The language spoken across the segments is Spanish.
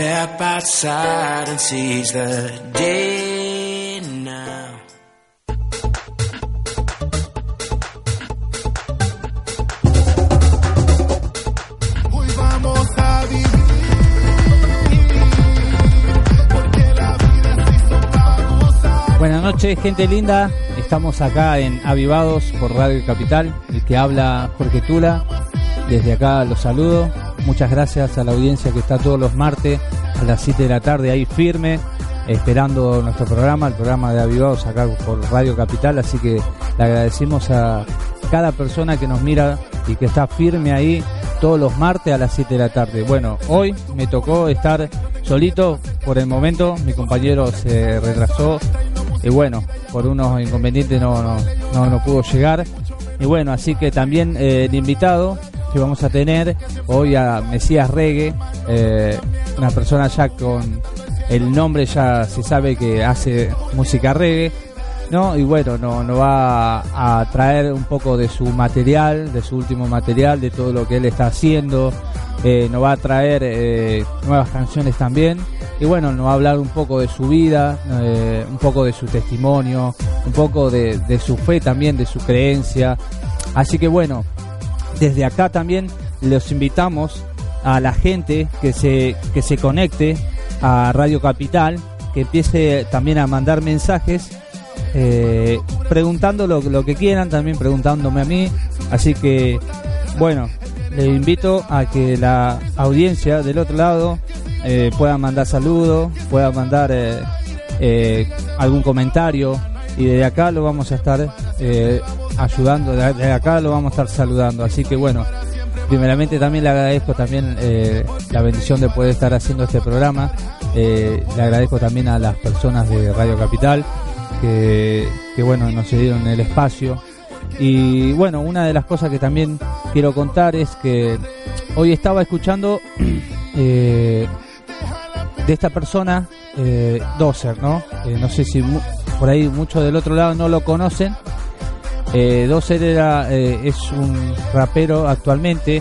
Step outside and seize the day now. Hoy vamos a vivir porque la vida se hizo para gozar. Buenas noches, gente linda. Estamos acá en Avivados por Radio Capital. El que habla Jorge Tula. Desde acá los saludo. Muchas gracias a la audiencia que está todos los martes a las 7 de la tarde ahí firme, esperando nuestro programa, el programa de Avivados acá por Radio Capital. Así que le agradecemos a cada persona que nos mira y que está firme ahí todos los martes a las 7 de la tarde. Bueno, hoy me tocó estar solito por el momento. Mi compañero se retrasó y bueno, por unos inconvenientes no, no, no, no pudo llegar. Y bueno, así que también eh, el invitado que vamos a tener hoy a Mesías Reggae, eh, una persona ya con el nombre ya se sabe que hace música reggae, ¿no? Y bueno, nos no va a, traer un poco de su material, de su último material, de todo lo que él está haciendo, eh, nos va a traer eh, nuevas canciones también. Y bueno, nos va a hablar un poco de su vida, eh, un poco de su testimonio, un poco de, de su fe también, de su creencia. Así que bueno, desde acá también los invitamos a la gente que se, que se conecte a Radio Capital, que empiece también a mandar mensajes eh, preguntando lo, que quieran, también preguntándome a mí. Así que, bueno, les invito a que la audiencia del otro lado eh, pueda mandar saludos, pueda mandar eh, eh, algún comentario y desde acá lo vamos a estar eh, ayudando, de- desde acá lo vamos a estar saludando. Así que bueno, primeramente también le agradezco también eh, la bendición de poder estar haciendo este programa. Eh, le agradezco también a las personas de Radio Capital que, que bueno nos dieron el espacio. Y bueno, una de las cosas que también quiero contar es que hoy estaba escuchando de esta persona, Dozer, ¿no? No sé si por ahí muchos del otro lado no lo conocen. Eh, Dozer era, eh, es un rapero actualmente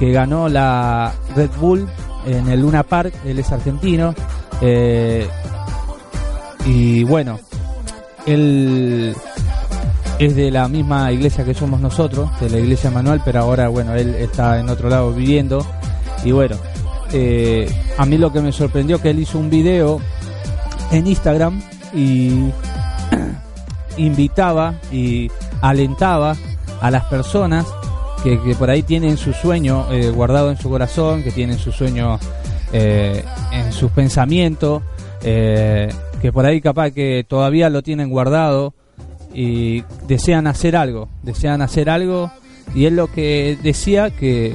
que ganó la Red Bull en el Luna Park, él es argentino. eh, y bueno, él es de la misma iglesia que somos nosotros, de la iglesia Manuel, pero ahora, bueno, él está en otro lado viviendo. Y bueno, eh, a mí lo que me sorprendió que él hizo un video en Instagram y invitaba y alentaba a las personas que, por ahí tienen su sueño eh, guardado en su corazón, que tienen su sueño eh, en sus pensamientos, eh, que por ahí capaz que todavía lo tienen guardado y desean hacer algo, desean hacer algo y es lo que decía que,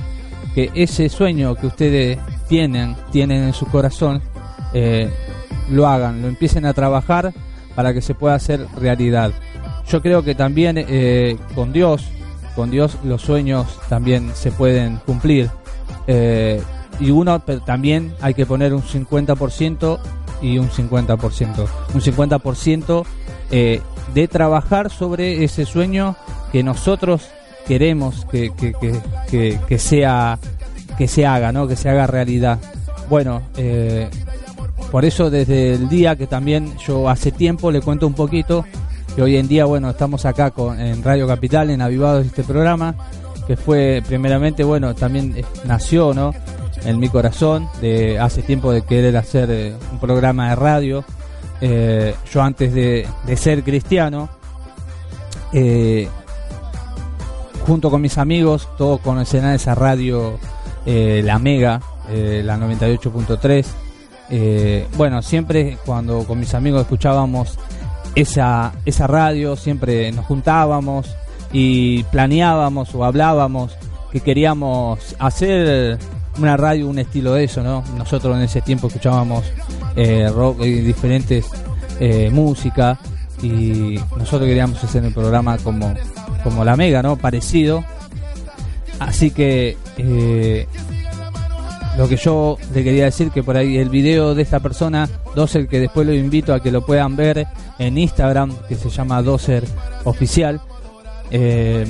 que ese sueño que ustedes tienen, tienen en su corazón, lo hagan, lo empiecen a trabajar para que se pueda hacer realidad. Yo creo que también eh, con Dios, con Dios los sueños también se pueden cumplir. Eh, y uno también hay que poner un 50% y un 50%. Un 50% eh, de trabajar sobre ese sueño que nosotros queremos que, que, que, que, sea que se haga, ¿no? que se haga realidad. Bueno, por eso desde el día que también yo hace tiempo le cuento un poquito que hoy en día bueno estamos acá con, en Radio Capital en Avivados este programa que fue primeramente bueno también eh, nació no en mi corazón de hace tiempo de querer hacer eh, un programa de radio eh, yo antes de, ser cristiano, junto con mis amigos, todos conocen a esa radio, eh, la Mega, eh, la 98.3. Eh, bueno, siempre cuando con mis amigos escuchábamos esa, esa radio, siempre nos juntábamos y planeábamos o hablábamos que queríamos hacer una radio, un estilo de eso, ¿no? Nosotros en ese tiempo escuchábamos eh, rock y diferentes eh, música y nosotros queríamos hacer un programa como, como la Mega, ¿no? Parecido. Así que lo que yo le quería decir que por ahí el video de esta persona, Doser, que después lo invito a que lo puedan ver en Instagram, que se llama Doser Oficial. Eh,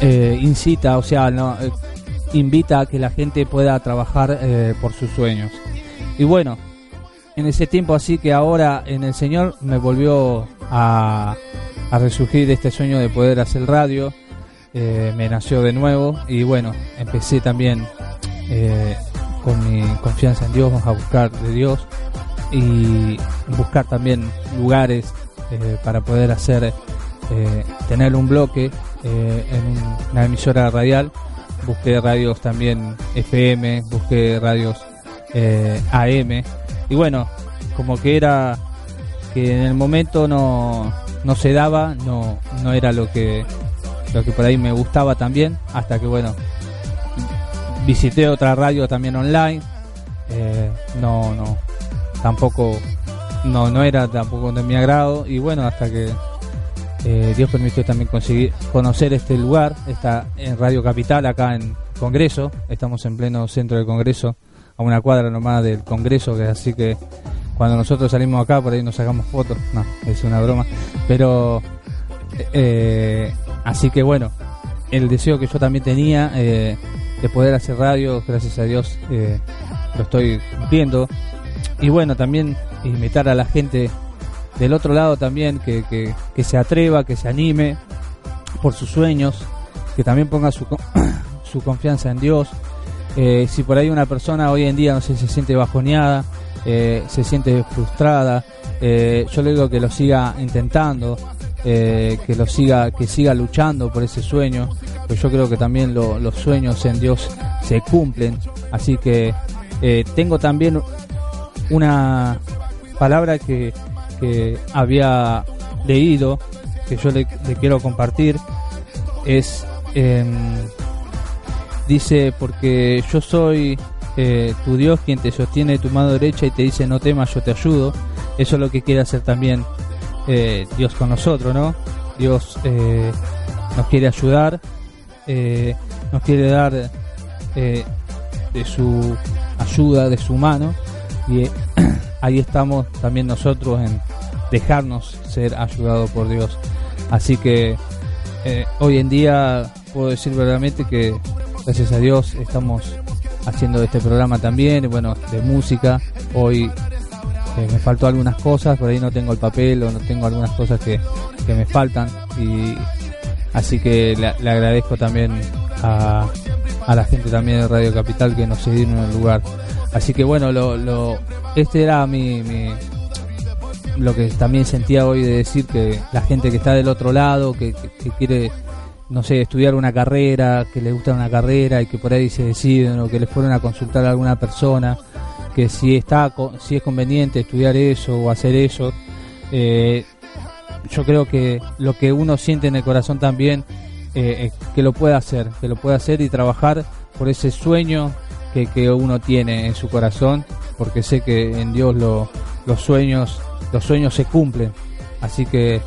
eh, incita, o sea, no, eh, invita a que la gente pueda trabajar por sus sueños. Y bueno, en ese tiempo así que ahora en el Señor me volvió a, a resurgir este sueño de poder hacer radio, eh, me nació de nuevo y bueno, empecé también eh, con mi confianza en Dios, a buscar de Dios y buscar también lugares eh, para poder hacer, tener un bloque en un- una emisora radial. Busqué radios también FM, busqué radios AM y bueno, como que era que en el momento no, no se daba, no, no era lo que lo que por ahí me gustaba también, hasta que bueno, visité otra radio también online, eh, no, no, tampoco, no, no era tampoco de mi agrado, y bueno, hasta que eh, Dios permitió también conseguir conocer este lugar, está en Radio Capital, acá en Congreso, estamos en pleno centro del Congreso, a una cuadra nomás del Congreso, que así que cuando nosotros salimos acá por ahí nos sacamos fotos, no, es una broma, pero eh, así que bueno, el deseo que yo también tenía eh, de poder hacer radio, gracias a Dios eh, lo estoy cumpliendo. Y bueno, también invitar a la gente del otro lado también que, que, que se atreva, que se anime por sus sueños, que también ponga su, su confianza en Dios. Eh, si por ahí una persona hoy en día no sé, se siente bajoneada, se siente frustrada, yo le digo que lo siga intentando, eh, que lo siga, que siga luchando por ese sueño, pues yo creo que también lo- los sueños en Dios se cumplen, así que eh, tengo también una palabra que, que había leído, que yo le, quiero compartir, es, em, dice, porque yo soy eh, tu Dios quien te sostiene tu mano derecha y te dice no temas, yo te ayudo. Eso es lo que quiere hacer también eh, Dios con nosotros, ¿no? Dios eh, nos quiere ayudar, eh, nos quiere dar de su ayuda, de su mano, y ahí estamos también nosotros en dejarnos ser ayudados por Dios. Así que hoy en día puedo decir verdaderamente que gracias a Dios estamos haciendo este programa también, bueno, de música. Hoy eh, me faltó algunas cosas, por ahí no tengo el papel o no tengo algunas cosas que, que me faltan y así que le, agradezco también a, a la gente también de Radio Capital que nos cedieron el lugar. Así que bueno, lo, lo, este era mi, mi, lo que también sentía hoy de decir que la gente que está del otro lado, que, que- que quiere, no sé, estudiar una carrera, que le gusta una carrera y que por ahí se deciden o que les fueron a consultar a alguna persona, que si está, si es conveniente estudiar eso o hacer eso, eh, yo creo que lo que uno siente en el corazón también, eh, que lo pueda hacer, que lo pueda hacer y trabajar por ese sueño que, que uno tiene en su corazón, porque sé que en Dios lo- los sueños, los sueños se cumplen. Así que,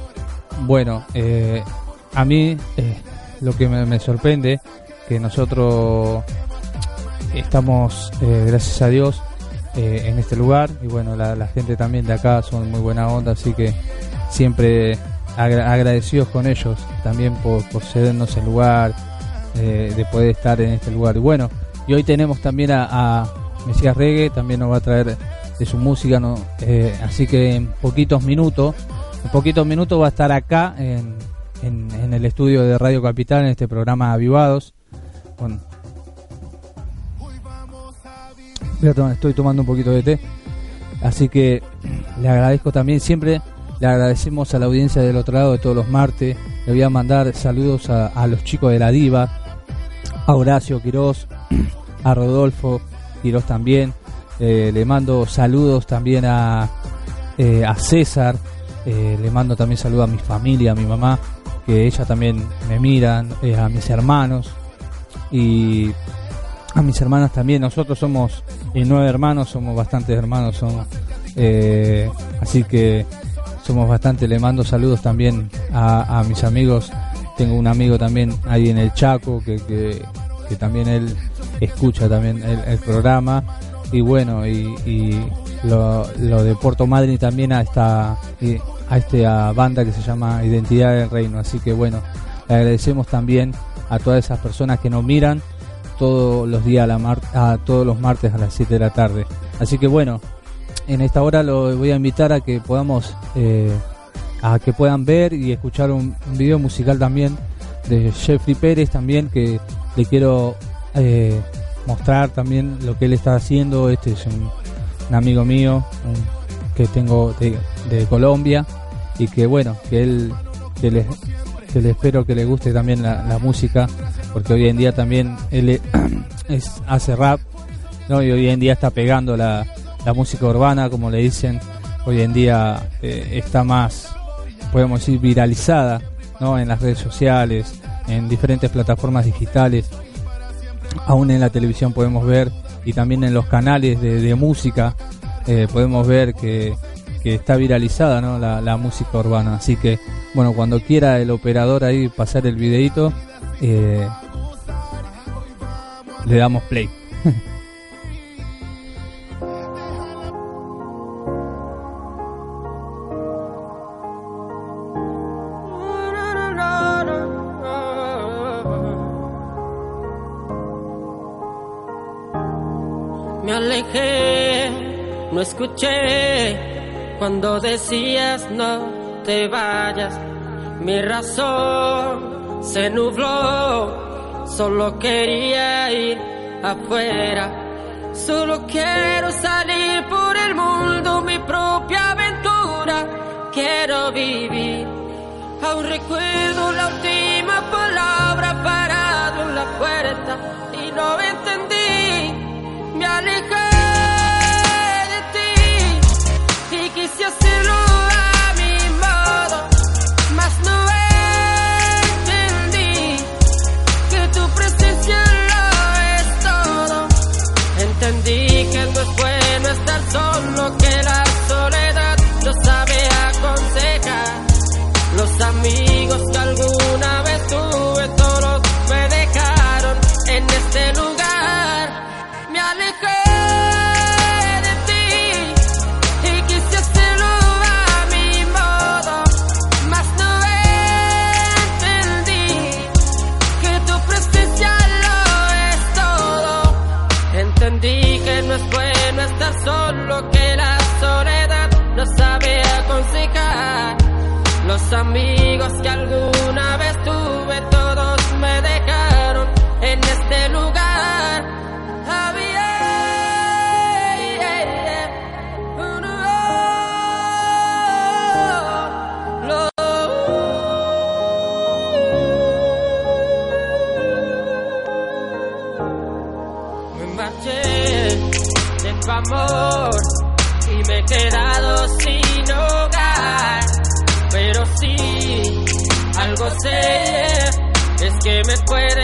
bueno, eh, a mí eh, lo que me, sorprende que nosotros estamos, gracias a Dios, eh, en este lugar y bueno, la, la gente también de acá son muy buena onda, así que siempre agra- agradecidos con ellos también por, por cedernos el lugar, eh, de poder estar en este lugar. Y bueno, y hoy tenemos también a, a Mesías Reggae, también nos va a traer de su música, ¿no? Eh, así que en poquitos minutos, en poquitos minutos va a estar acá en, en, el estudio de Radio Capital, en este programa Avivados. Bueno, estoy tomando un poquito de té. Así que le agradezco también, siempre le agradecemos a la audiencia del otro lado de todos los martes. Le voy a mandar saludos a, los chicos de la Diva, a Horacio Quiroz, a Rodolfo Quiroz también. Eh, le mando saludos también a, eh, a César. Eh, le mando también saludos a mi familia, a mi mamá, que ella también me miran, eh, a mis hermanos y a mis hermanas también. Nosotros somos eh, nueve hermanos, somos bastantes hermanos, somos, eh, así que somos bastante. Le mando saludos también a, mis amigos. Tengo un amigo también ahí en el Chaco que, que, que también él escucha también el, programa y bueno y, y lo, lo de Puerto Madryn también a esta a esta banda que se llama Identidad del Reino. Así que bueno, le agradecemos también a todas esas personas que nos miran todos los días a, la mar- a todos los martes a las 7 de la tarde. Así que bueno, en esta hora lo voy a invitar a que podamos eh, a que puedan ver y escuchar un, video musical también de Jeffrey Pérez también que le quiero eh, mostrar también lo que él está haciendo. Este es un, amigo mío un- que tengo de, Colombia y que bueno, que él que le, que le espero que le guste también la música porque hoy en día también él hace rap ¿no? y hoy en día está pegando la, la música urbana como le dicen hoy en día eh, está más podemos decir viralizada ¿no? en las redes sociales en diferentes plataformas digitales aún en la televisión podemos ver y también en los canales de, de música eh, podemos ver que, que está viralizada ¿no? la, la música urbana así que bueno cuando quiera el operador ahí pasar el videito eh, le damos play Me alejé, no escuché cuando decías no te vayas. Mi razón se nubló, solo quería ir afuera. Solo quiero salir por el mundo, mi propia aventura. Quiero vivir. Aún recuerdo la última palabra parado en la puerta y no entendí. Me alejé de ti y quise hacerlo solo, que la soledad lo sabe aconsejar. Los amigos amigos que es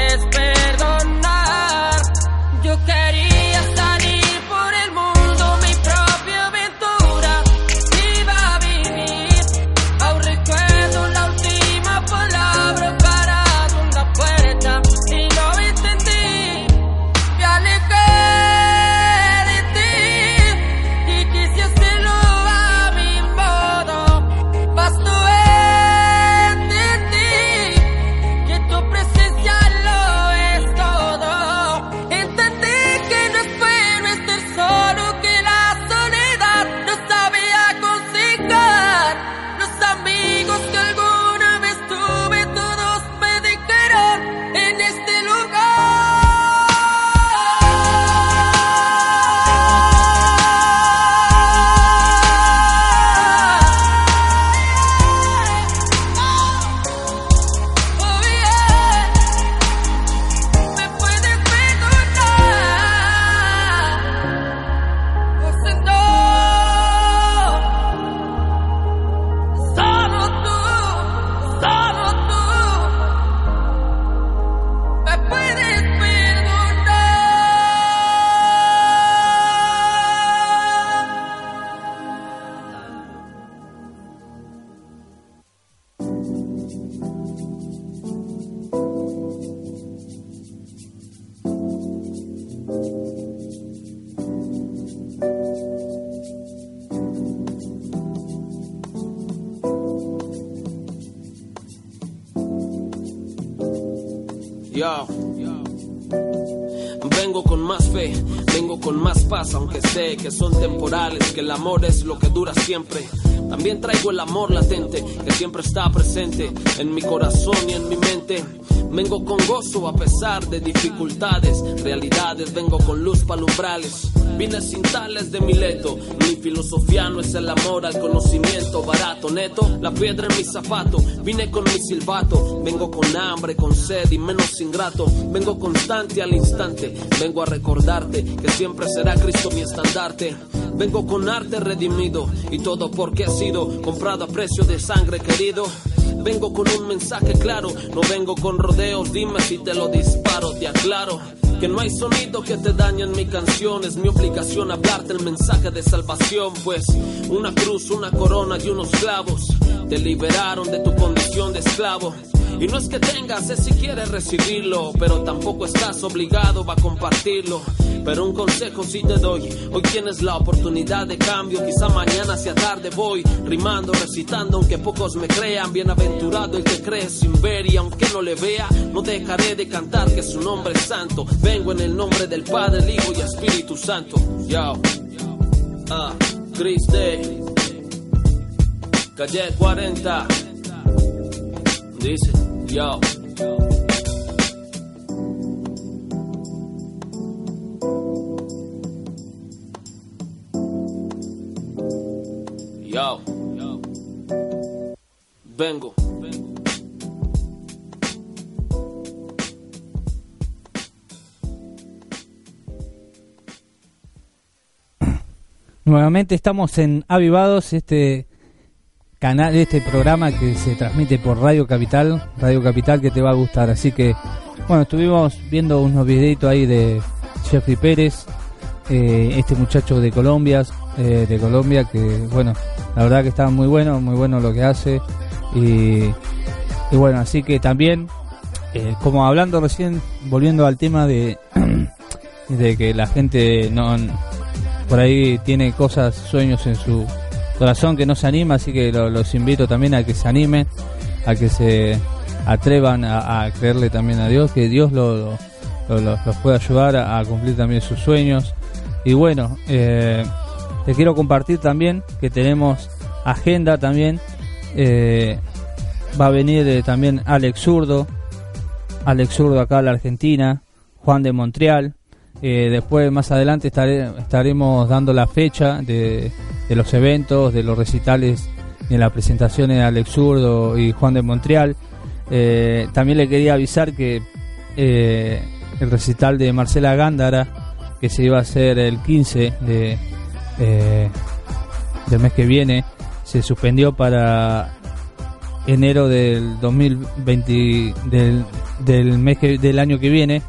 que el amor es lo que dura siempre. También traigo el amor latente, que siempre está presente en mi corazón y en mi mente. Vengo con gozo a pesar de dificultades, realidades, vengo con luz palumbrales. Vine sin tales de Mileto, mi filosofía no es el amor al conocimiento barato, neto, la piedra en mi zapato. Vine con mi silbato, vengo con hambre, con sed y menos ingrato. Vengo constante al instante, vengo a recordarte que siempre será Cristo mi estandarte. Vengo con arte redimido y todo porque he sido comprado a precio de sangre querido. Vengo con un mensaje claro, no vengo con rodeos, dime si te lo disparo, te aclaro. Que no hay sonido que te dañe en mi canción, es mi obligación hablarte el mensaje de salvación, pues una cruz, una corona y unos clavos te liberaron de tu condición de esclavo. Y no es que tengas, es si quieres recibirlo, pero tampoco estás obligado a compartirlo. Pero un consejo sí te doy, hoy tienes la oportunidad de cambio, quizá mañana sea tarde voy, rimando, recitando, aunque pocos me crean, bienaventurado el que cree sin ver y aunque no le vea, no dejaré de cantar que su nombre es santo. Vengo en el nombre del Padre, el Hijo y Espíritu Santo. Yo, ah, Chris Day, calle 40, dice, yo. Vengo. Nuevamente estamos en Avivados, este canal, este programa que se transmite por Radio Capital, Radio Capital que te va a gustar. Así que, bueno, estuvimos viendo unos videitos ahí de Jeffrey Pérez, eh, este muchacho de Colombia, eh, de Colombia que, bueno, la verdad que está muy bueno, muy bueno lo que hace. Y, bueno, así que también, eh, como hablando recién, volviendo al tema de, de que la gente no por ahí tiene cosas, sueños en su corazón que no se anima, así que lo- los invito también a que se animen, a que se atrevan a, creerle también a Dios, que Dios lo, lo- lo- los puede ayudar a, a cumplir también sus sueños. Y bueno, eh, te quiero compartir también que tenemos agenda también. Eh, va a venir eh, también Alex Zurdo, Alex Zurdo acá a la Argentina, Juan de Montreal. Eh, después, más adelante, estare- estaremos dando la fecha de, los eventos, de los recitales, de las presentaciones de Alex Zurdo y Juan de Montreal. También le quería avisar que el recital de Marcela Gándara, que se iba a hacer el 15 de, del mes que viene, se suspendió para enero del 2020 del, del mes que- del año que viene.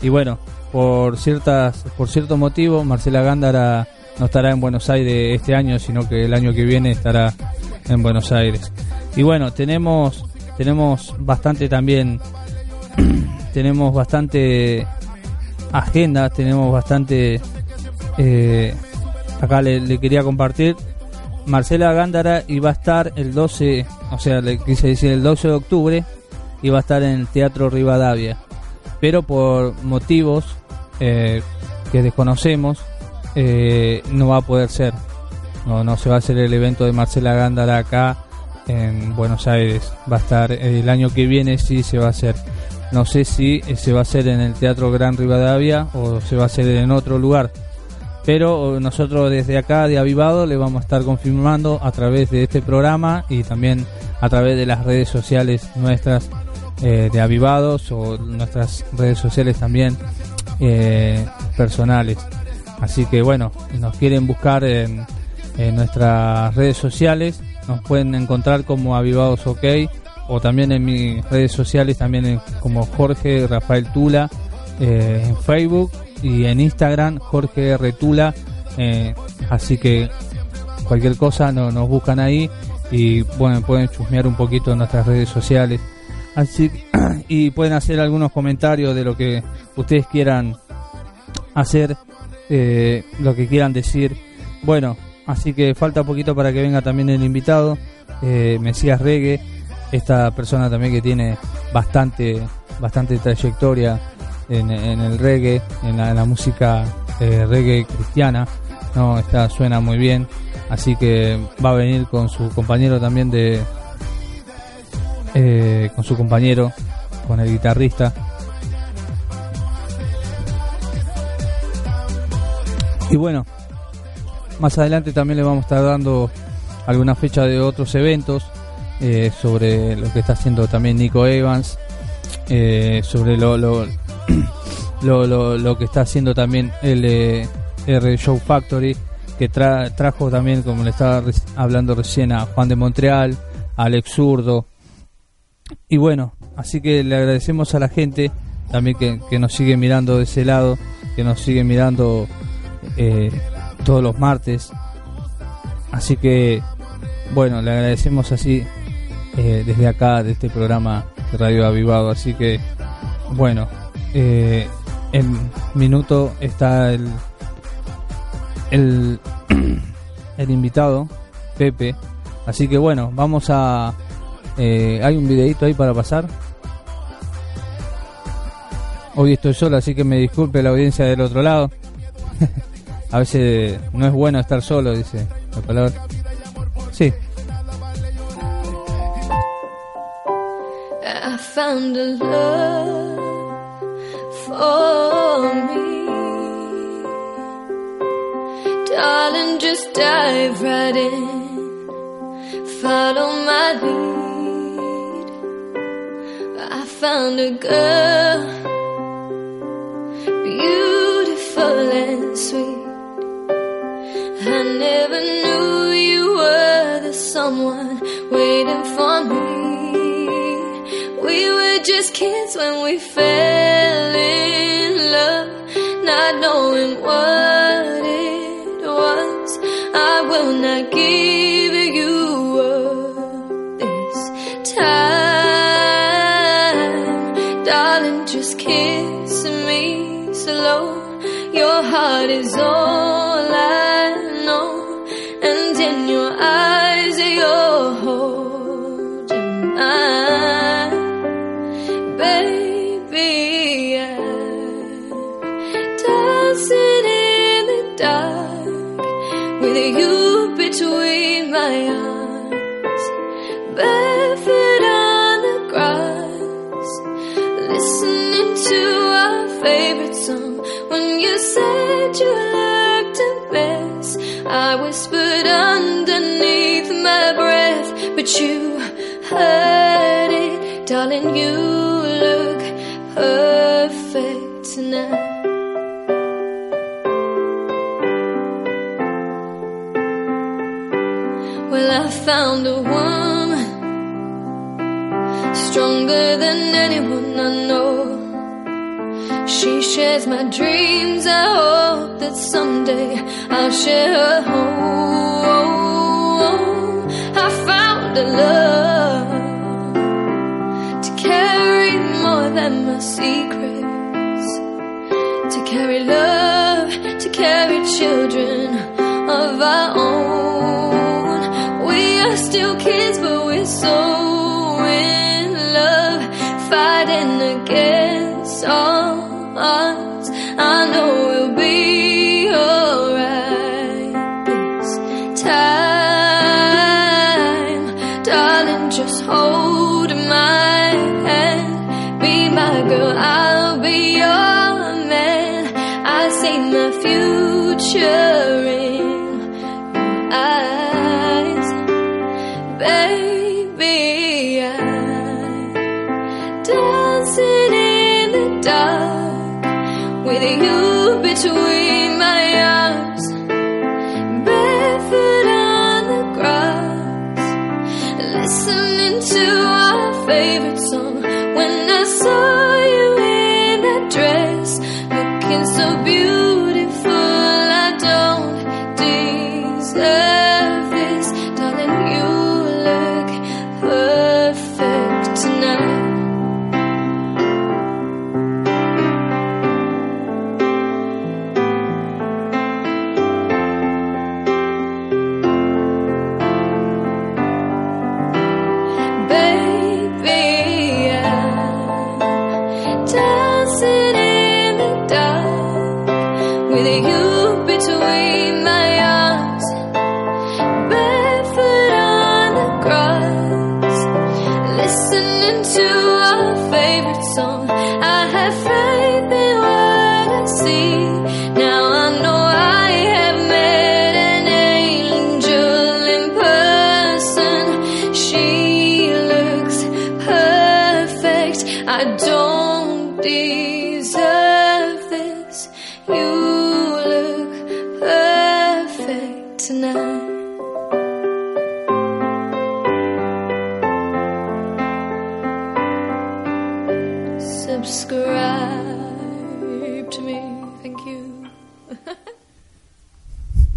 Y bueno por ciertas por cierto motivo Marcela Gándara no estará en Buenos Aires este año sino que el año que viene estará en Buenos Aires. Y bueno tenemos tenemos bastante también tenemos bastante agenda tenemos bastante eh, acá le quería compartir Marcela Gándara iba a estar el 12, o sea, le quise decir el 12 de octubre, iba a estar en el Teatro Rivadavia. Pero por motivos eh, que desconocemos, eh, no va a poder ser. No, no se va a hacer el evento de Marcela Gándara acá en Buenos Aires. Va a estar el año que viene, sí se va a hacer. No sé si se va a hacer en el Teatro Gran Rivadavia o se va a hacer en otro lugar pero nosotros desde acá de Avivado le vamos a estar confirmando a través de este programa y también a través de las redes sociales nuestras eh, de Avivados o nuestras redes sociales también eh, personales. Así que bueno, nos quieren buscar en, nuestras redes sociales, nos pueden encontrar como Avivados OK o también en mis redes sociales también en- como Jorge Rafael Tula eh, en Facebook y en Instagram Jorge Retula eh, así que cualquier cosa no, nos buscan ahí y bueno pueden chusmear un poquito nuestras redes sociales. Así y pueden hacer algunos comentarios de lo que ustedes quieran hacer eh, lo que quieran decir. Bueno así que falta poquito para que venga también el invitado eh, Mesías Reggae esta persona también que tiene bastante bastante trayectoria en, el reggae, en la, música eh, reggae cristiana. No, está, suena muy bien. Así que va a venir con su compañero también de. eh, con su compañero, con el guitarrista. Y bueno, más adelante también le vamos a estar dando alguna fecha de otros eventos eh, sobre lo que está haciendo también Nico Evans, sobre lo, lo, lo- lo que está haciendo también el eh, R Show Factory, que tra- trajo también, como le estaba hablando recién, a Juan de Montreal, a Alex Zurdo. Y bueno, así que le agradecemos a la gente también que, que nos sigue mirando de ese lado, que nos sigue mirando eh, todos los martes. Así que, bueno, le agradecemos así eh, desde acá, de este programa de Radio Avivado. Así que, bueno, eh, en minuto está el, el, invitado, Pepe. Así que, bueno, vamos a. eh, ¿Hay un videito ahí para pasar? Hoy estoy solo, así que me disculpe la audiencia del otro lado. A veces no es bueno estar solo, dice la palabra. Sí, me. Darling, just dive right in. Follow my lead. I found a girl, beautiful and sweet. I never knew you were the someone waiting for me. We were just kids when we fell is all. Found a woman stronger than anyone I know. She shares my dreams. I hope that someday I'll share her home. I found a love to carry more than my secrets, to carry love, to carry children of our own.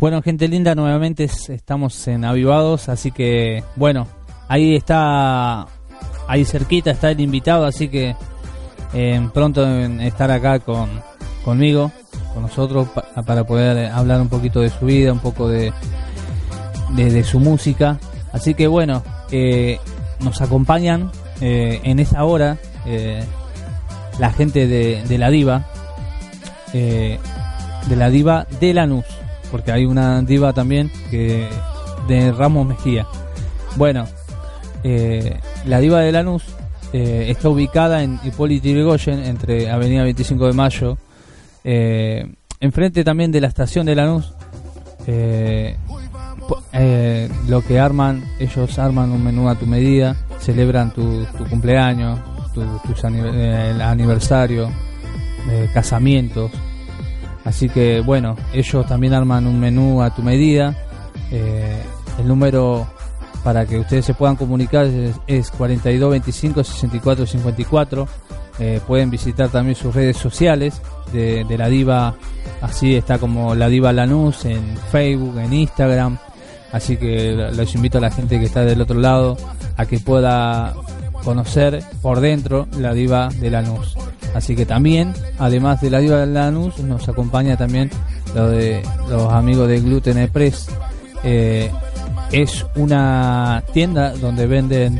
Bueno, gente linda, nuevamente es- estamos en Avivados, así que, bueno, ahí está, ahí cerquita está el invitado, así que eh, pronto en estar acá con, conmigo, con nosotros, pa- para poder hablar un poquito de su vida, un poco de, de, su música. Así que, bueno, eh, nos acompañan eh, en esa hora la gente de, de la diva, de la diva de Lanús, porque hay una diva también que de Ramos Mejía. Bueno, eh, la diva de Lanús eh, está ubicada en Hipólito Yrigoyen, entre Avenida 25 de Mayo, eh, enfrente también de la estación de Lanús. Lo que arman, ellos arman un menú a tu medida, celebran tu, cumpleaños, tu, aniversario, casamientos. Así que bueno, ellos también arman un menú a tu medida. Eh, el número para que ustedes se puedan comunicar es, es 42 25 64 54. Eh, pueden visitar también sus redes sociales de, de la diva. Así está como la diva Lanús en Facebook, en Instagram. Así que los invito a la gente que está del otro lado a que pueda conocer por dentro la diva de Lanús. Así que también, además de la diva de Lanús, nos acompaña también lo de los amigos de Gluten Express. Eh, es una tienda donde venden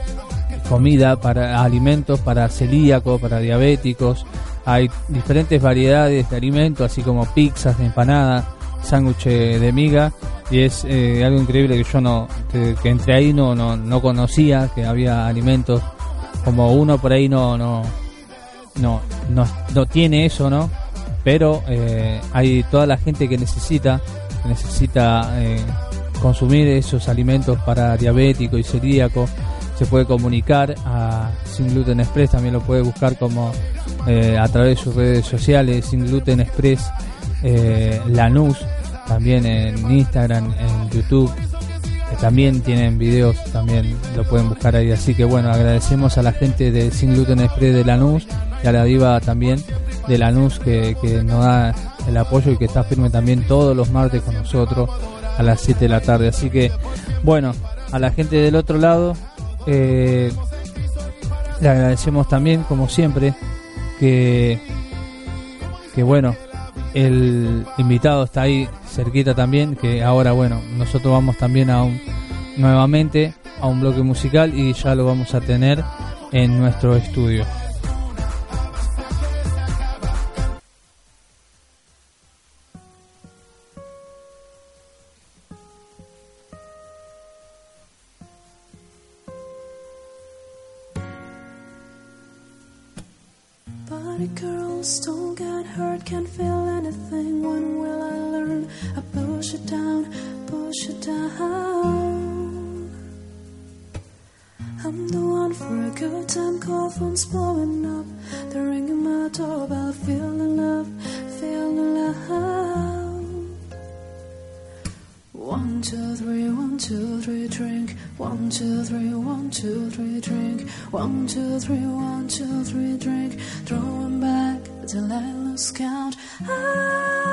comida para alimentos para celíacos, para diabéticos. Hay diferentes variedades de alimentos, así como pizzas, empanadas, sándwiches de miga. Y es eh, algo increíble que yo no, que, que entre ahí no, no, no conocía, que había alimentos como uno por ahí no, no, no, no, no tiene eso, ¿no? Pero eh, hay toda la gente que necesita, necesita eh, consumir esos alimentos para diabético y celíaco. Se puede comunicar a Sin Gluten Express, también lo puede buscar como eh, a través de sus redes sociales, Sin Gluten Express, eh, Lanús, también en Instagram, en YouTube. También tienen videos, también lo pueden buscar ahí. Así que bueno, agradecemos a la gente de Sin Gluten Express de Lanús y a la diva también de Lanús que, que nos da el apoyo y que está firme también todos los martes con nosotros a las 7 de la tarde. Así que bueno, a la gente del otro lado eh, le agradecemos también, como siempre, que, que bueno, el invitado está ahí cerquita también, que ahora bueno, nosotros vamos también a un nuevamente a un bloque musical y ya lo vamos a tener en nuestro estudio. The for a good time, call phone's blowing up. The ring ringing my doorbell, feeling love, feeling love. One, two, three, one, two, three, drink. One, two, three, one, two, three, drink. One, two, three, one, two, three, drink. Throwing back I lose count. I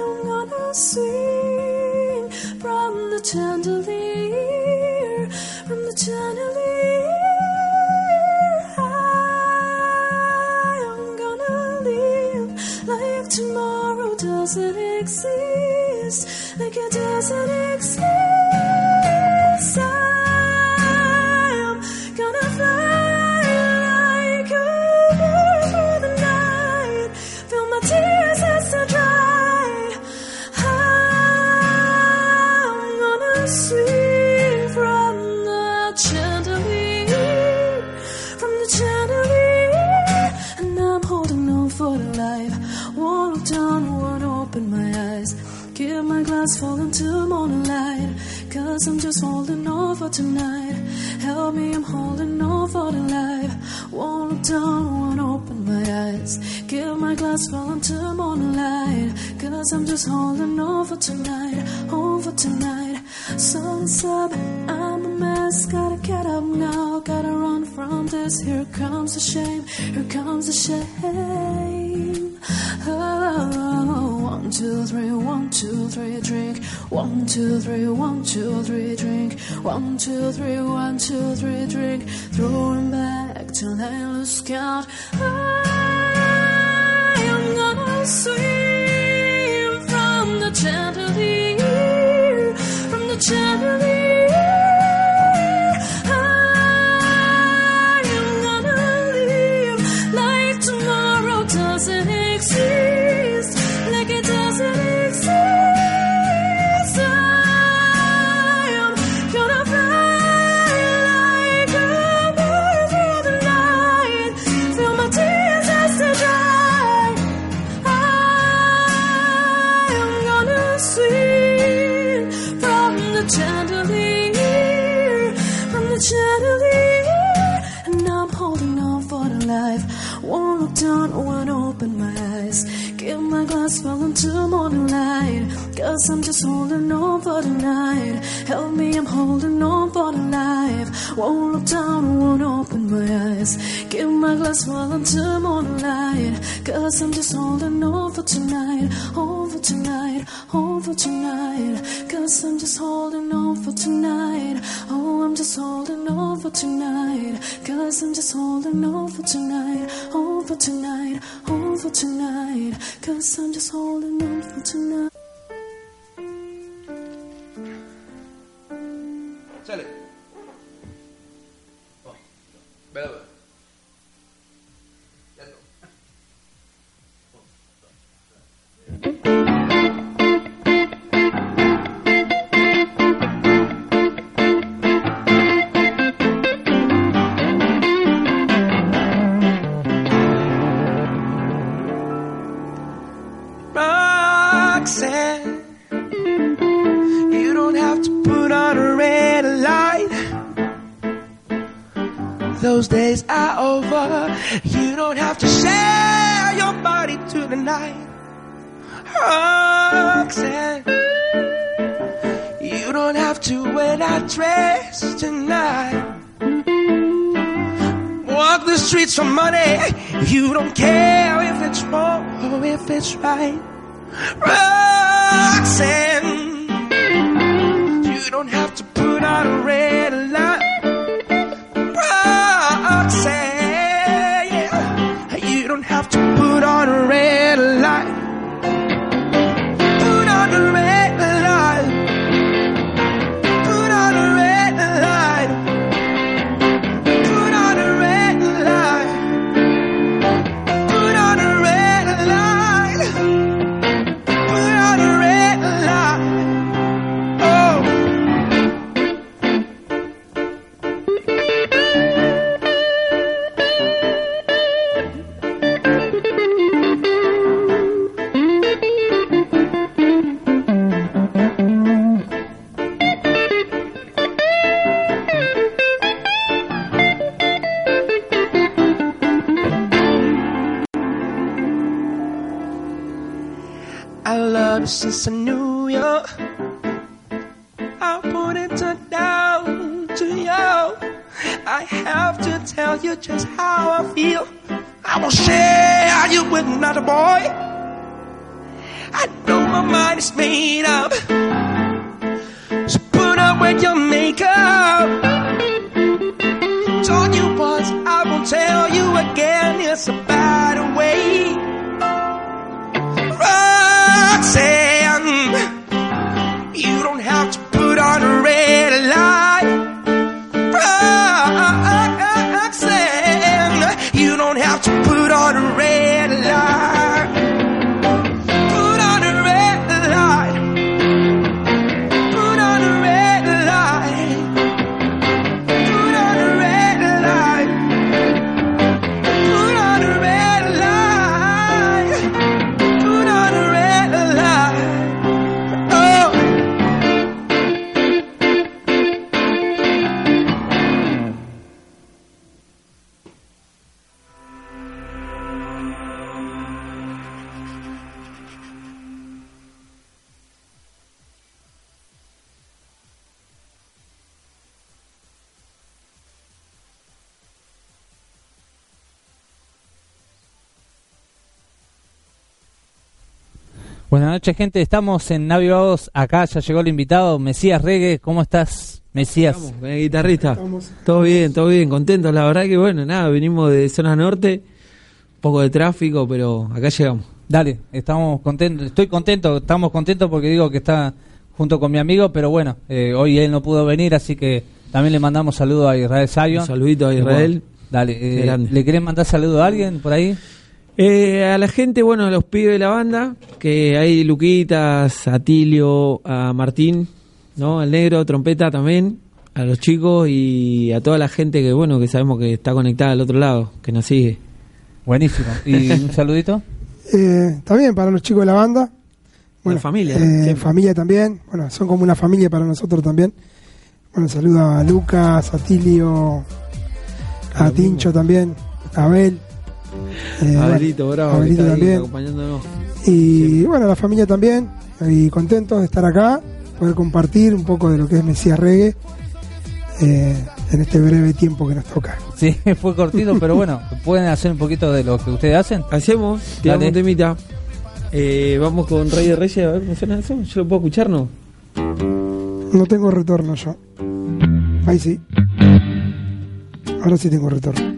am gonna swing from the chandelier, isn't it? Give my glass fall into morning light. Cause I'm just holding on for tonight. Home for up. I'm a mess, gotta get up now. Gotta run from this. Here comes the shame, here comes the shame. Oh, one, two, three, one, two, three, drink. One, two, three, one, two, three, drink. One, two, three, one, two, three, drink. Throwing back till I lose count swim from the gentle ear, from the gentle ear. Cause I'm just holding on for tonight. On for tonight, on for tonight. Cause I'm just holding on for tonight. Oh, I'm just holding on for tonight. Cause I'm just holding on for tonight. On for tonight, on for tonight. Cause I'm just holding on for tonight. Sale. Oh, Vela, to wear I dress tonight. Walk the streets for money. You don't care if it's wrong or if it's right. Roxanne, you don't have to put on a red light. I you since I knew you. I'll put it down to you. I have to tell you just how I feel. I will share you with another boy. I know my mind is made don't have to Buenas noches, gente. Estamos en Navigados. Acá ya llegó el invitado, Mesías Reggae. ¿Cómo estás, Mesías? Estamos con el guitarrista. Todo bien, todo bien, contentos. La verdad que bueno, nada, venimos de zona norte, un poco de tráfico, pero acá llegamos. Dale, estamos contentos. Estoy contento, estamos contentos porque digo que está junto con mi amigo, pero bueno, eh, hoy él no pudo venir, así que también le mandamos saludos a Israel Sayon. Un saludito a Israel. Dale, eh. ¿le querés mandar saludo a alguien por ahí? Eh, a la gente, bueno, a los pibes de la banda, que hay Luquitas, a Tilio, a Martín, ¿no? Al negro, trompeta también, a los chicos y a toda la gente que, bueno, que sabemos que está conectada al otro lado, que nos sigue. Buenísimo. ¿Y un saludito? Eh, también para los chicos de la banda. La familia, eh, familia también. Bueno, son como una familia para nosotros también. Bueno, saludo a Lucas, a Tilio, a Tincho también, a Abel. Eh, Abelito, bravo, Abelito que está ahí también. acompañándonos. Y bueno, la familia también. Y contentos de estar acá, poder compartir un poco de lo que es Mesías Reggae eh, en este breve tiempo que nos toca. Sí, fue cortito, pero bueno, ¿pueden hacer un poquito de lo que ustedes hacen? Hacemos, tiramos un temita. Eh, vamos con Rey de Reyes, a ver cómo suena eso. ¿Yo lo puedo escuchar, no? No tengo retorno yo. Ahí sí. Ahora sí tengo retorno.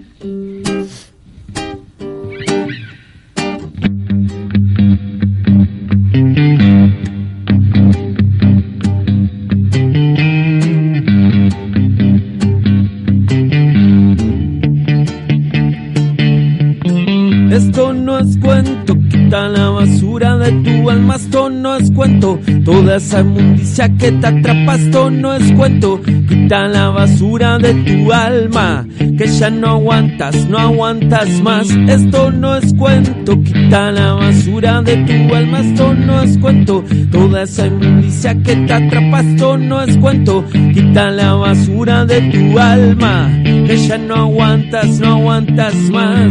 Es cuento, toda esa inmundicia que te atrapa, esto no es cuento, quita la basura de tu alma, que ya no aguantas, no aguantas más, esto no es cuento, quita la basura de tu alma, esto no es cuento, toda esa inmundicia que te atrapa, esto no es cuento, quita la basura de tu alma, que ya no aguantas, no aguantas más.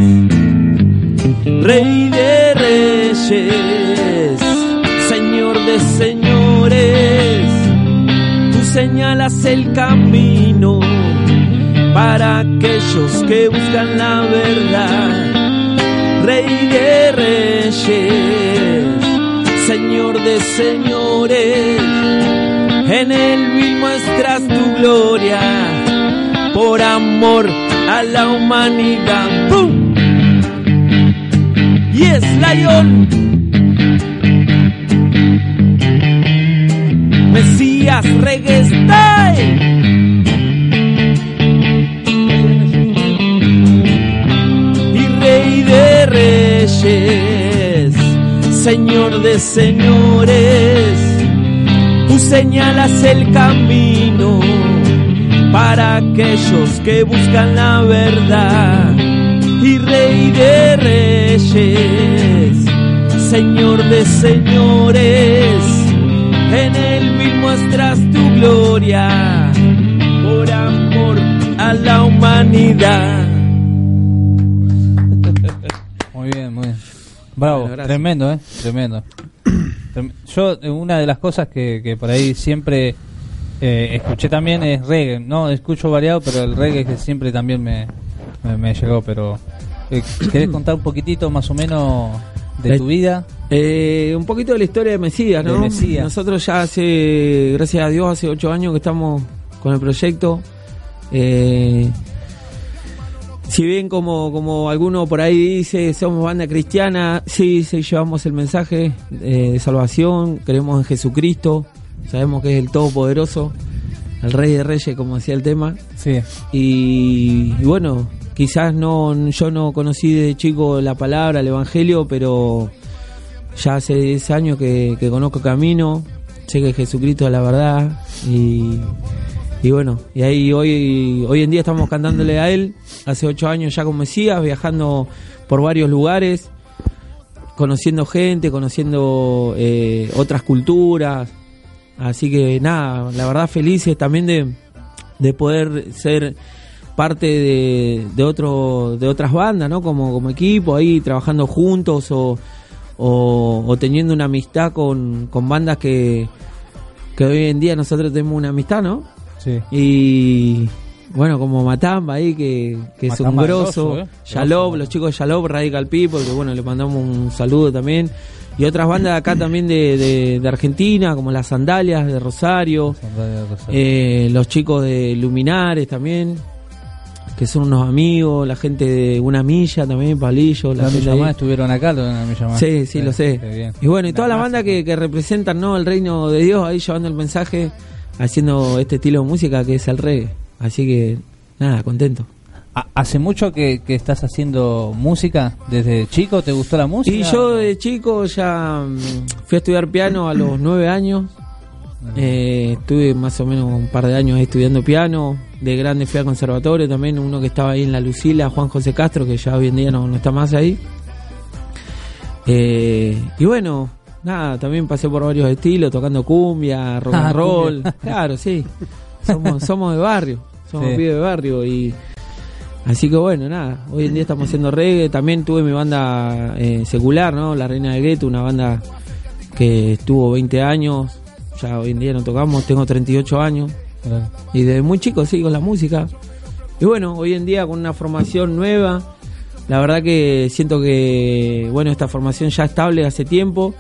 Rey de reyes, De señores, tú señalas el camino para aquellos que buscan la verdad. Rey de reyes, Señor de señores, en el vil muestras tu gloria por amor a la humanidad. ¡Bum! Yes, Lion. Reggae Style. Y Rey de Reyes, Señor de Señores, tú señalas el camino para aquellos que buscan la verdad y Rey de Reyes, Señor de Señores, en el muestras tu gloria por amor a la humanidad. Muy bien, muy bien. Bravo, Bueno, tremendo, ¿eh? Tremendo. Trem- Yo, una de las cosas que, que por ahí siempre eh, escuché también es reggae. No, escucho variado, pero el reggae que siempre también me, me, me llegó. Pero, eh, ¿querés contar un poquitito más o menos de tu vida? Eh, un poquito de la historia de Mesías, ¿no? De Mesías. Nosotros ya hace, gracias a Dios, hace ocho años que estamos con el proyecto. Eh, si bien como, como alguno por ahí dice, somos banda cristiana, sí, sí llevamos el mensaje eh, de salvación, creemos en Jesucristo, sabemos que es el Todopoderoso, el Rey de Reyes, como decía el tema. Sí. Y, y bueno, quizás no yo no conocí de chico la palabra, el Evangelio, pero ya hace 10 años que, que conozco Camino, sé que Jesucristo es la verdad y, y bueno, y ahí hoy, hoy en día estamos cantándole a Él, hace 8 años ya con Mesías, viajando por varios lugares, conociendo gente, conociendo eh, otras culturas, así que nada, la verdad felices también de, de poder ser parte de, de otro de otras bandas no como como equipo ahí trabajando juntos o, o, o teniendo una amistad con, con bandas que que hoy en día nosotros tenemos una amistad no Sí. y, bueno, como Matamba ahí, que, que es un grosso. eh. Yalob, los chicos de Yalob, Radical People, que bueno, le mandamos un saludo también. Y otras bandas de acá también de, de, de Argentina, como Las Sandalias de Rosario. Eh, los chicos de Luminares también, que son unos amigos, la gente de Una Milla también, Palillo. La La gente Milla ahí. Más estuvieron acá, la Milla Más. Sí, sí, lo sé. Y bueno, y toda la Una banda que, que representan ¿no? el reino de Dios ahí llevando el mensaje, haciendo este estilo de música que es el reggae. Así que, nada, contento. ¿Hace mucho que, que estás haciendo música? ¿Desde chico te gustó la música? Y yo de chico ya mm, fui a estudiar piano a los nueve años. Eh, estuve más o menos un par de años ahí estudiando piano. De grande fui al conservatorio también, uno que estaba ahí en la Lucila, Juan José Castro, que ya hoy en día no, no está más ahí. Eh, y bueno, nada, también pasé por varios estilos, tocando cumbia, rock Ah, and roll. cumbia. Claro, sí. Somos, somos de barrio, somos Sí. pibes de barrio y Así que bueno, nada, hoy en día estamos haciendo reggae. También tuve mi banda eh, secular, ¿no? La Reina del Gueto, una banda que estuvo 20 años. Ya hoy en día no tocamos, tengo 38 años. Claro. Y desde muy chico sigo con la música. Y bueno, hoy en día con una formación nueva, la verdad que siento que, bueno, esta formación ya estable hace tiempo.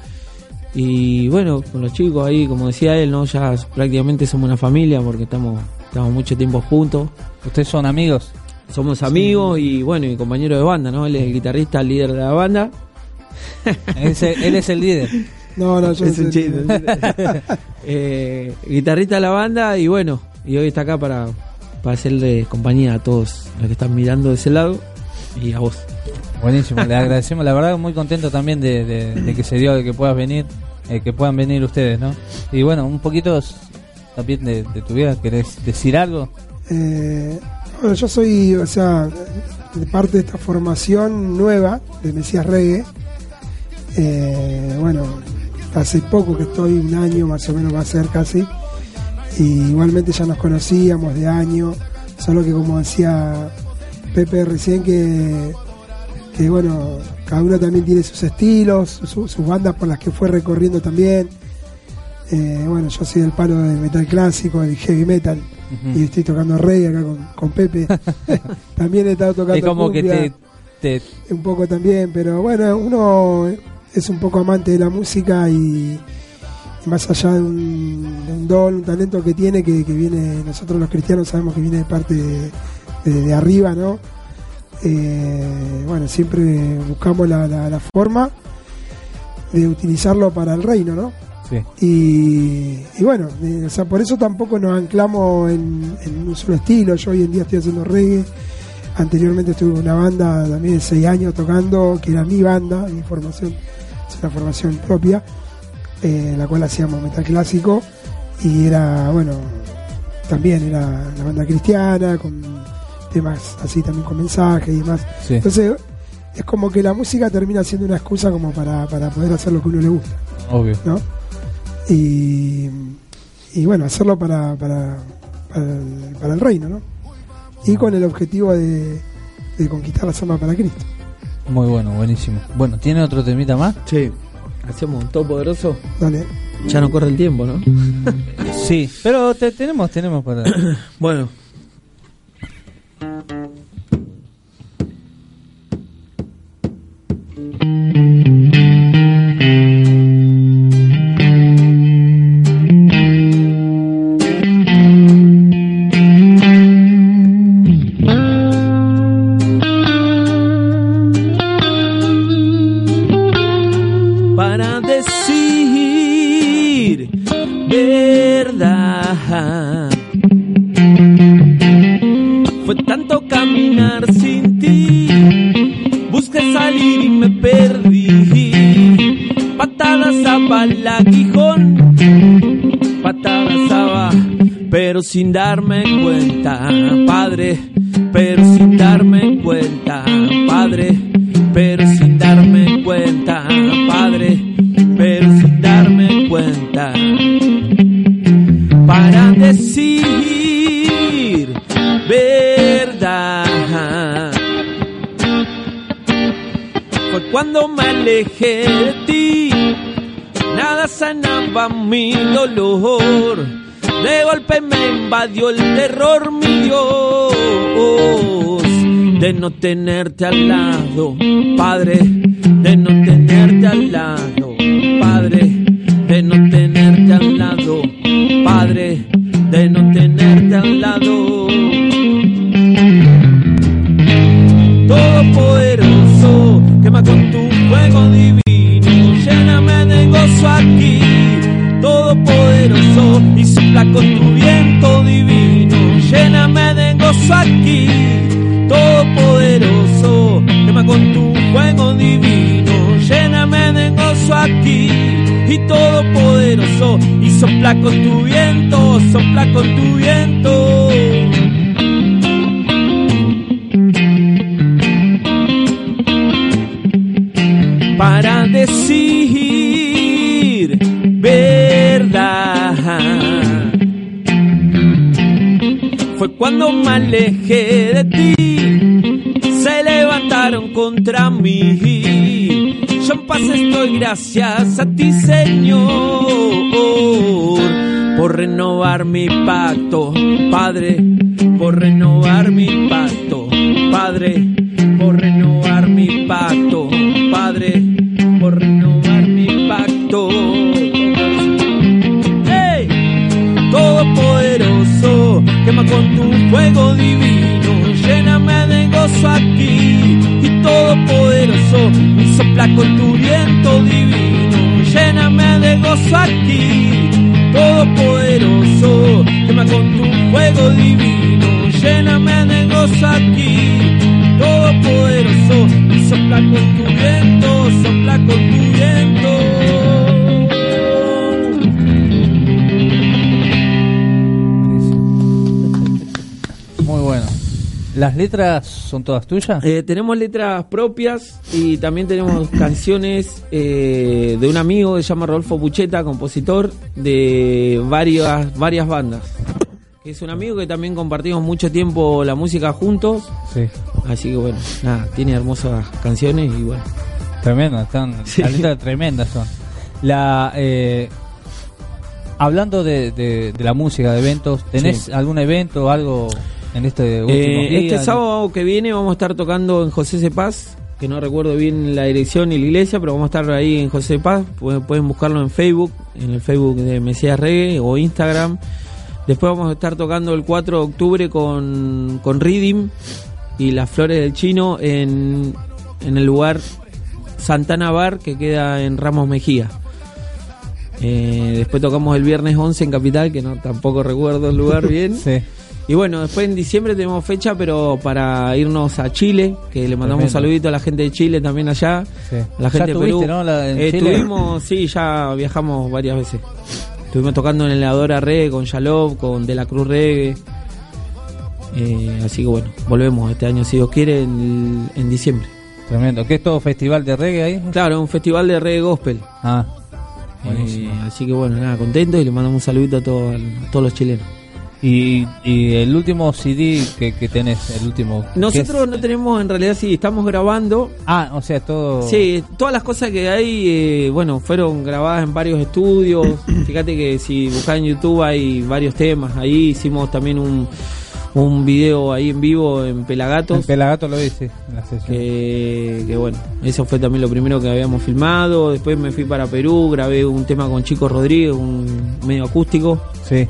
Y bueno, con los chicos ahí, como decía él, ¿no? Ya prácticamente somos una familia porque estamos, estamos mucho tiempo juntos. ¿Ustedes son amigos? Somos amigos y bueno, y compañero de banda, ¿no? Él es el guitarrista, el líder de la banda. Él es el, él es el líder. No, no, yo Es un chiste. Eh, guitarrista de la banda y bueno, y hoy está acá para, para hacerle compañía a todos los que están mirando de ese lado y a vos. Buenísimo, le agradecemos. La verdad, muy contento también de, de- de que se dio, de que puedas venir, eh, que puedan venir ustedes, ¿no? Y bueno, un poquito también de, tu vida, ¿querés decir algo? Eh, bueno, yo soy, o sea, de parte de esta formación nueva de Mesías Reggae. Eh, bueno, hace poco que estoy, un año más o menos va a ser casi. Y igualmente ya nos conocíamos de año, solo que como decía Pepe recién que, que bueno, cada uno también tiene sus estilos, su- sus bandas por las que fue recorriendo también. Eh, bueno, yo soy del palo del metal clásico, del heavy metal, y estoy tocando reggae acá con, con Pepe. también he estado tocando Es como que te, te- un poco también, pero bueno, uno es un poco amante de la música y, y más allá de un, de un don, un talento que tiene, que, que viene, nosotros los cristianos sabemos que viene de parte de, de- de arriba, ¿no? Eh, bueno, siempre buscamos la, la- la forma de utilizarlo para el reino, ¿no? Sí. Y, y bueno, eh, o sea, por eso tampoco nos anclamos en, en un solo estilo. Yo hoy en día estoy haciendo reggae. Anteriormente estuve en una banda también de seis años tocando, que era mi banda, mi formación, es una formación propia, eh, la cual hacíamos metal clásico. Y era, bueno, también era la banda cristiana, con temas así también con mensajes y demás. Sí. Entonces, es como que la música termina siendo una excusa como para, para poder hacer lo que uno le gusta. Obvio. ¿no? Y, y bueno, hacerlo para, para, para, el, para el reino, ¿no? Y con el objetivo de, de conquistar las almas para Cristo. Muy bueno, buenísimo. Bueno, ¿tiene otro temita más? Sí. Hacemos un todo poderoso. Dale. Ya no corre el tiempo, ¿no? Sí, pero te- tenemos, tenemos para... Bueno. Tenerte al lado, Padre, y sopla con tu viento, sopla con tu viento. para decir verdad. Fue cuando me alejé de ti, se levantaron contra mí. Estoy gracias a ti, Señor, por renovar mi pacto, Padre, por renovar mi pacto, Padre, por renovar mi pacto, Padre, por renovar mi pacto. ¡Hey! Todopoderoso, quema con tu fuego divino, lléname de gozo aquí. Todopoderoso, sopla con tu viento divino, lléname de gozo aquí. Todopoderoso, quema con tu fuego divino, lléname de gozo aquí. Todopoderoso, sopla con tu viento, sopla con tu ¿Las letras son todas tuyas? Eh, tenemos letras propias y también tenemos canciones eh, de un amigo que se llama Rodolfo Pucheta, compositor de varias, varias bandas. Es un amigo que también compartimos mucho tiempo la música juntos. Sí. Así que bueno, nada, tiene hermosas canciones y bueno. Tremendas, están, Sí. las letras tremendas son. La, eh, hablando de, de- de la música, de eventos, ¿tenés Sí. algún evento o algo en este último Eh, día? este sábado que viene vamos a estar tocando en José C. Paz, que no recuerdo bien la dirección y la iglesia, pero vamos a estar ahí en José Paz. Pueden, buscarlo en Facebook, en el Facebook de Mesías Reggae o Instagram. Después vamos a estar tocando el 4 de octubre con, con Ridim y las Flores del Chino en, en el lugar Santana Bar, que queda en Ramos Mejía. Eh, después tocamos el viernes 11 en Capital, que no tampoco recuerdo el lugar bien. Sí. Y bueno, después en diciembre tenemos fecha, pero para irnos a Chile, que le mandamos un saludito a la gente de Chile también allá, Sí. a la ¿Ya gente de Perú. no, la- en Eh, Chile? Sí, ya viajamos varias veces. Estuvimos tocando en el Adora Reggae con Shalom, con De la Cruz Reggae. Eh, así que bueno, volvemos este año, si Dios quiere, en, en diciembre. Tremendo. ¿Qué es todo festival de reggae ahí? Claro, un festival de reggae gospel. Ah, buenísimo. Eh, así que bueno, nada, contento y le mandamos un saludito a, todo- a todos los chilenos. Y, y el último CD que, que tenés, el último. ¿qué Nosotros no tenemos, en realidad sí, estamos grabando. Ah, o sea, todo. Sí, todas las cosas que hay, eh, bueno, fueron grabadas en varios estudios. Fíjate que si buscas en YouTube hay varios temas. Ahí hicimos también un, un video ahí en vivo en Pelagatos. El Pelagato lo en la sesión. que, que bueno, eso fue también lo primero que habíamos filmado. Después me fui para Perú, grabé un tema con Chico Rodríguez, un medio acústico. Sí.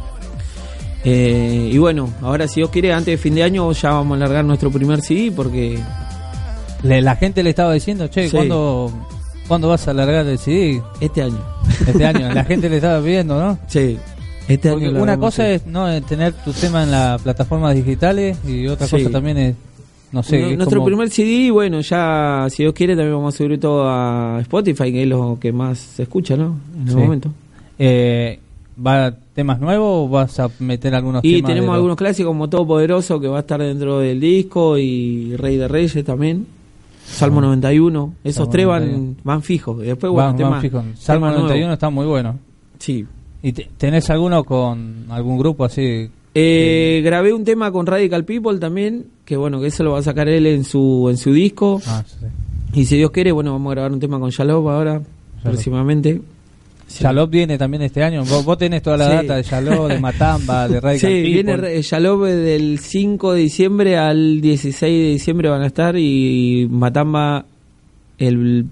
Eh, y bueno, ahora si Dios quiere, antes de fin de año ya vamos a largar nuestro primer CD porque Le- la gente le estaba diciendo, che, Sí. ¿cuándo, ¿cuándo vas a largar el CD? este año. Este año. la gente le estaba pidiendo, ¿no? Sí, este Porque año una cosa es no tener tu tema en las plataformas digitales y otra Sí. cosa también es, no sé, es nuestro como- primer CD, bueno, ya si Dios quiere también vamos a subir todo a Spotify, que es lo que más se escucha, ¿no? En el Sí. momento. Eh, ¿Va temas nuevos o vas a meter algunos Y temas? de tenemos algunos clásicos como Todopoderoso que va a estar dentro del disco y Rey de Reyes también. Salmo 91, esos Salmo tres van, 91. van fijos. Y después, bueno, Van- van fijos. Salmo tema nuevo. 91 está muy bueno. Sí. ¿Y te- tenés alguno con algún grupo así? Eh, grabé un tema con Radical People también, que bueno, que eso lo va a sacar él en su en su disco. Ah, sí. Y si Dios quiere, bueno, vamos a grabar un tema con Shalom ahora, próximamente. Yalop viene también este año. Vos, vos tenés toda la data de Yalop, de Matamba, de Radical Sí, People. viene Yalop del 5 de diciembre al 16 de diciembre van a estar y Matamba el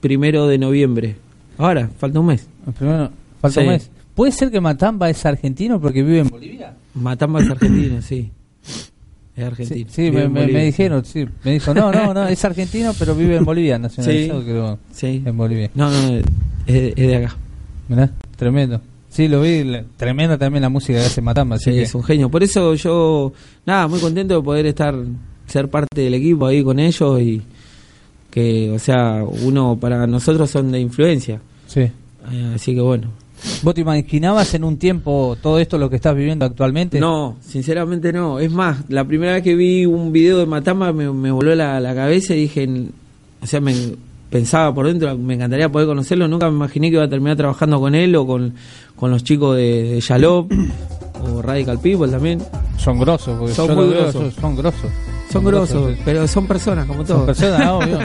primero de noviembre. Ahora, falta un mes. Primero, falta Sí. un mes. ¿Puede ser que Matamba es argentino porque vive en Bolivia? Matamba es argentino, sí. Es argentino. Sí, me, me- dijeron, sí. Me dijo, no, no, no, es argentino, pero vive en Bolivia, nacionalizado, Sí. creo, Sí. en Bolivia. No, no, es, es de acá. Mirá, tremendo. Sí, lo vi, la- tremenda también la música que hace Matamba, Sí, que- es un genio. Por eso yo, nada, muy contento de poder estar, ser parte del equipo ahí con ellos y que, o sea, uno para nosotros son de influencia. Sí. Eh, así que bueno. ¿Vos te imaginabas en un tiempo todo esto lo que estás viviendo actualmente? No, sinceramente no. Es más, la primera vez que vi un video de Matamba me, me voló la, la cabeza y dije, o sea, me pensaba por dentro, me encantaría poder conocerlo. Nunca me imaginé que iba a terminar trabajando con él o con, con los chicos de, de Yalop o Radical People también. Son grosos, porque Son muy veo, grosos. Son, son grosos. Pero son personas como todos. Son personas, obvio.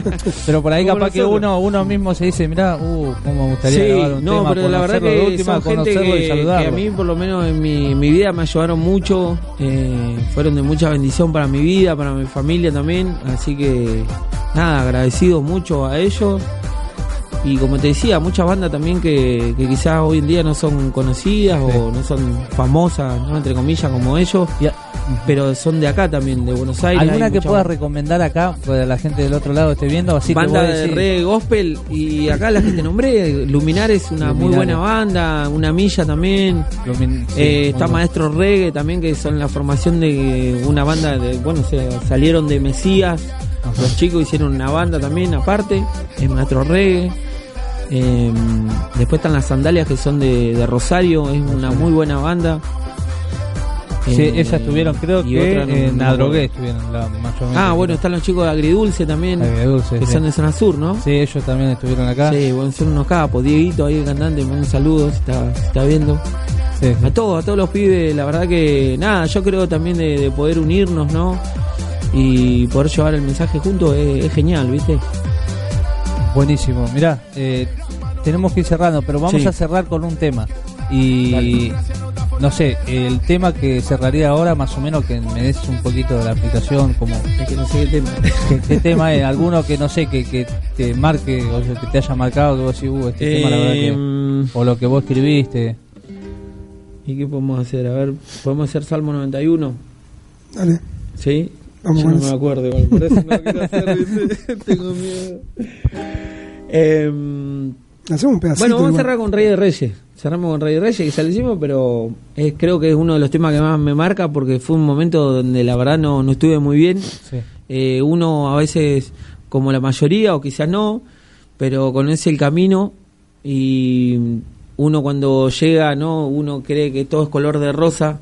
Pero por ahí Como capaz que uno uno mismo se dice, mira, uh, cómo me gustaría Sí, grabar un no, tema, pero la verdad conocerlo de que última, son gente conocerlo y que, que a mí por lo menos en mi, en mi vida me ayudaron mucho, eh, fueron de mucha bendición para mi vida, para mi familia también, así que nada, agradecido mucho a ellos y como te decía, muchas bandas también que, que quizás hoy en día no son conocidas o no son famosas, ¿no? entre comillas, como ellos, pero son de acá también, de Buenos Aires. ¿Alguna que puedas recomendar acá para la gente del otro lado esté viendo? Así banda que de reggae gospel y acá las que te nombré, Luminar es una muy buena banda, una milla también. Lumin- sí, Eh, está bueno. Maestro Reggae también, que son la formación de una banda de, bueno, se salieron de Mesías, los chicos hicieron una banda también aparte, es Maestro Reggae. Eh, después están las sandalias que son de, de Rosario, es una muy buena banda. Sí, esas estuvieron, creo y que otra no- en no Adrogué estuvieron la mayormente. Ah, bueno, están los chicos de Agridulce también, Agridulce, que sí. son de zona sur, ¿no? Sí, ellos también estuvieron acá. Sí, bueno, son unos capos. Dieguito ahí, el cantante, un saludo si está, si está viendo. Sí, sí. A todos, a todos los pibes, la verdad que nada, yo creo también de, de poder unirnos, ¿no? Y poder llevar el mensaje juntos es, es genial, ¿viste? Buenísimo. Mirá, eh, tenemos que ir cerrando, pero vamos Sí. a cerrar con un tema. Y no sé, el tema que cerraría ahora, más o menos que me des un poquito de la aplicación, como Es que no sé qué tema. ¿Qué, qué tema es? ¿Alguno que no sé, que, que te marque o que te haya marcado, que vos decís, uh, este tema la verdad que... Em, O lo que vos escribiste. ¿Y qué podemos hacer? A ver, ¿podemos hacer Salmo 91? Dale. ¿Sí? Vamos Yo no me acuerdo igual, por eso no quiero hacer. Tengo miedo. Em, Hacemos un pedacito. Bueno, vamos a cerrar con Rey de Reyes. Cerramos con Rey Reyes, que lo hicimos, pero es, creo que es uno de los temas que más me marca porque fue un momento donde la verdad no, no estuve muy bien. Sí. Eh, uno a veces, como la mayoría, o quizás no, pero conoce el camino y uno cuando llega, no uno cree que todo es color de rosa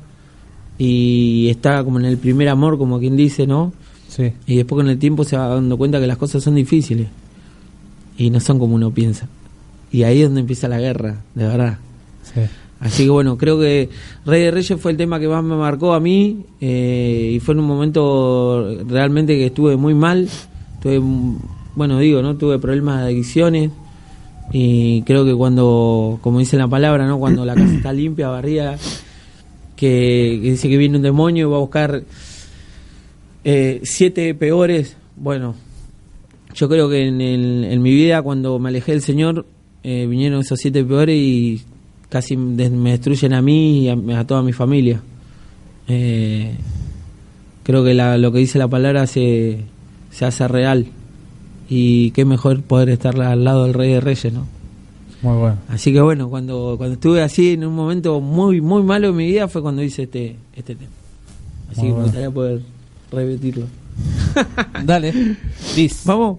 y está como en el primer amor, como quien dice, ¿no? Sí. Y después con el tiempo se va dando cuenta que las cosas son difíciles y no son como uno piensa. Y ahí es donde empieza la guerra, de verdad. Sí. Así que bueno, creo que Rey de Reyes fue el tema que más me marcó a mí eh, y fue en un momento realmente que estuve muy mal. Tuve, bueno, digo, ¿no? Tuve problemas de adicciones y creo que cuando, como dice la palabra, ¿no? Cuando la casa está limpia, barrida, que, que dice que viene un demonio y va a buscar eh, siete peores, bueno, yo creo que en, el- en mi vida cuando me alejé del Señor eh, vinieron esos siete peores y casi me destruyen a mí y a, a toda mi familia. Eh, creo que la- lo que dice la palabra se, se hace real y qué mejor poder estar al lado del Rey de Reyes, ¿no? Muy bueno. Así que bueno, cuando, cuando estuve así en un momento muy muy malo en mi vida fue cuando hice este, este tema. Así Muy que bueno. me gustaría poder repetirlo. Dale. Liz. Vamos.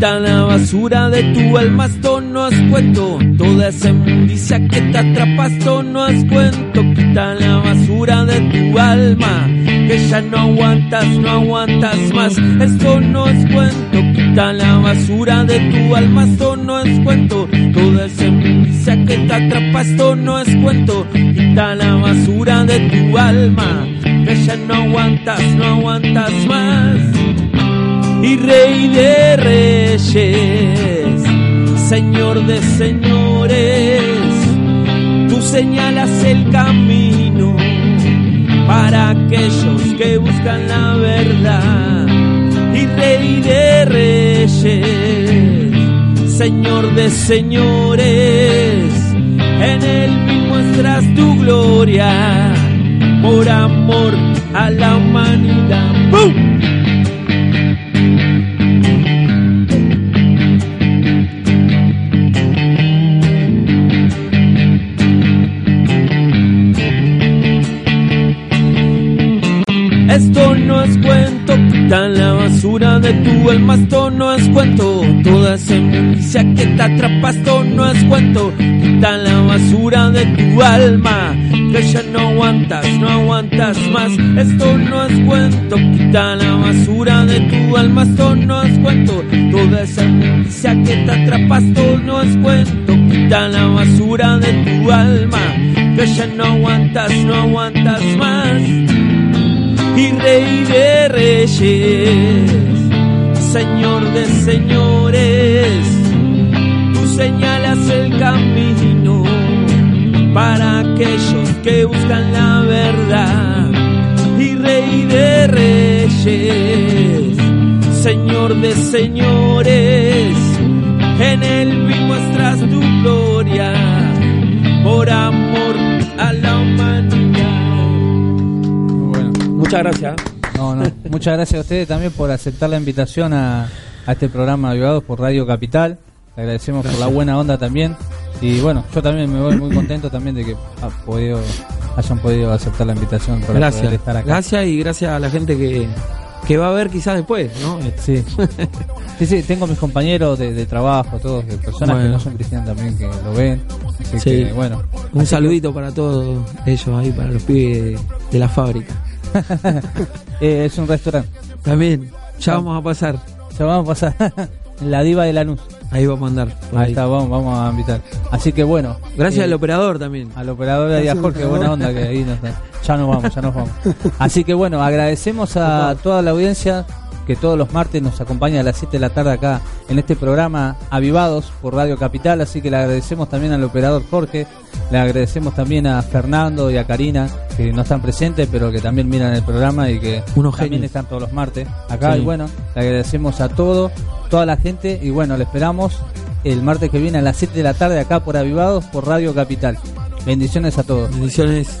la basura de tu alma, esto no es cuento. Toda esa inmundicia que te atrapas, esto no es cuento. Quita la basura de tu alma, que ya no aguantas, no aguantas más. Esto no es cuento. Quita la basura de tu alma, esto no es cuento. Toda esa inmundicia que te atrapas, esto no es cuento. Quita la basura de tu alma, que ya no aguantas, no aguantas más y Rey de Reyes, Señor de Señores, tú señalas el camino para aquellos que buscan la verdad. Y Rey de Reyes, Señor de Señores, en él muestras tu gloria por amor a la humanidad. ¡Bum! Quita la basura de tu alma, esto no es cuento. Toda esa inmundicia que te atrapa, esto no es cuento. Quita la basura de tu alma, que ya no aguantas, no aguantas más. Esto no es cuento, quita la basura de tu alma, esto no es cuento. Toda esa inmundicia que te atrapa, esto no es cuento. Quita la basura de tu alma, que ya no aguantas, no aguantas más y Rey de Reyes, Señor de Señores, tú señalas el camino para aquellos que buscan la verdad. Y Rey de Reyes, Señor de Señores, en él vi muestras Muchas gracias. No, no. Muchas gracias a ustedes también por aceptar la invitación a, a este programa Avivados por Radio Capital. Le agradecemos por la buena onda también. Y bueno, yo también me voy muy contento también de que ha podido, hayan podido aceptar la invitación para Gracias. poder estar acá. Gracias y gracias a la gente que, que va a ver quizás después, ¿no? Sí. sí, sí, tengo mis compañeros de, de trabajo, todos, de personas que no son cristianas también que lo ven. Así Sí. que, bueno. Un saludito para todos ellos ahí, para los pibes de, de la fábrica. Eh, es un restaurante. También, ya vamos a pasar. Ya vamos a pasar. la diva de Lanús. Ahí vamos a andar. Ahí ahí. está, vamos, vamos a invitar. Así que bueno. Gracias eh, al operador también. Al operador y a Gracias Jorge, buena onda que ahí nos Ya nos vamos, ya nos vamos. Así que bueno, agradecemos a toda la audiencia que todos los martes nos acompaña a las 7 de la tarde acá en este programa Avivados por Radio Capital. Así que le agradecemos también al operador Jorge, le agradecemos también a Fernando y a Karina que no están presentes pero que también miran el programa y que Unos también genios. están todos los martes acá. Sí. Y bueno, le agradecemos a todo, toda la gente y bueno, le esperamos el martes que viene a las 7 de la tarde acá por Avivados por Radio Capital. Bendiciones a todos. Bendiciones.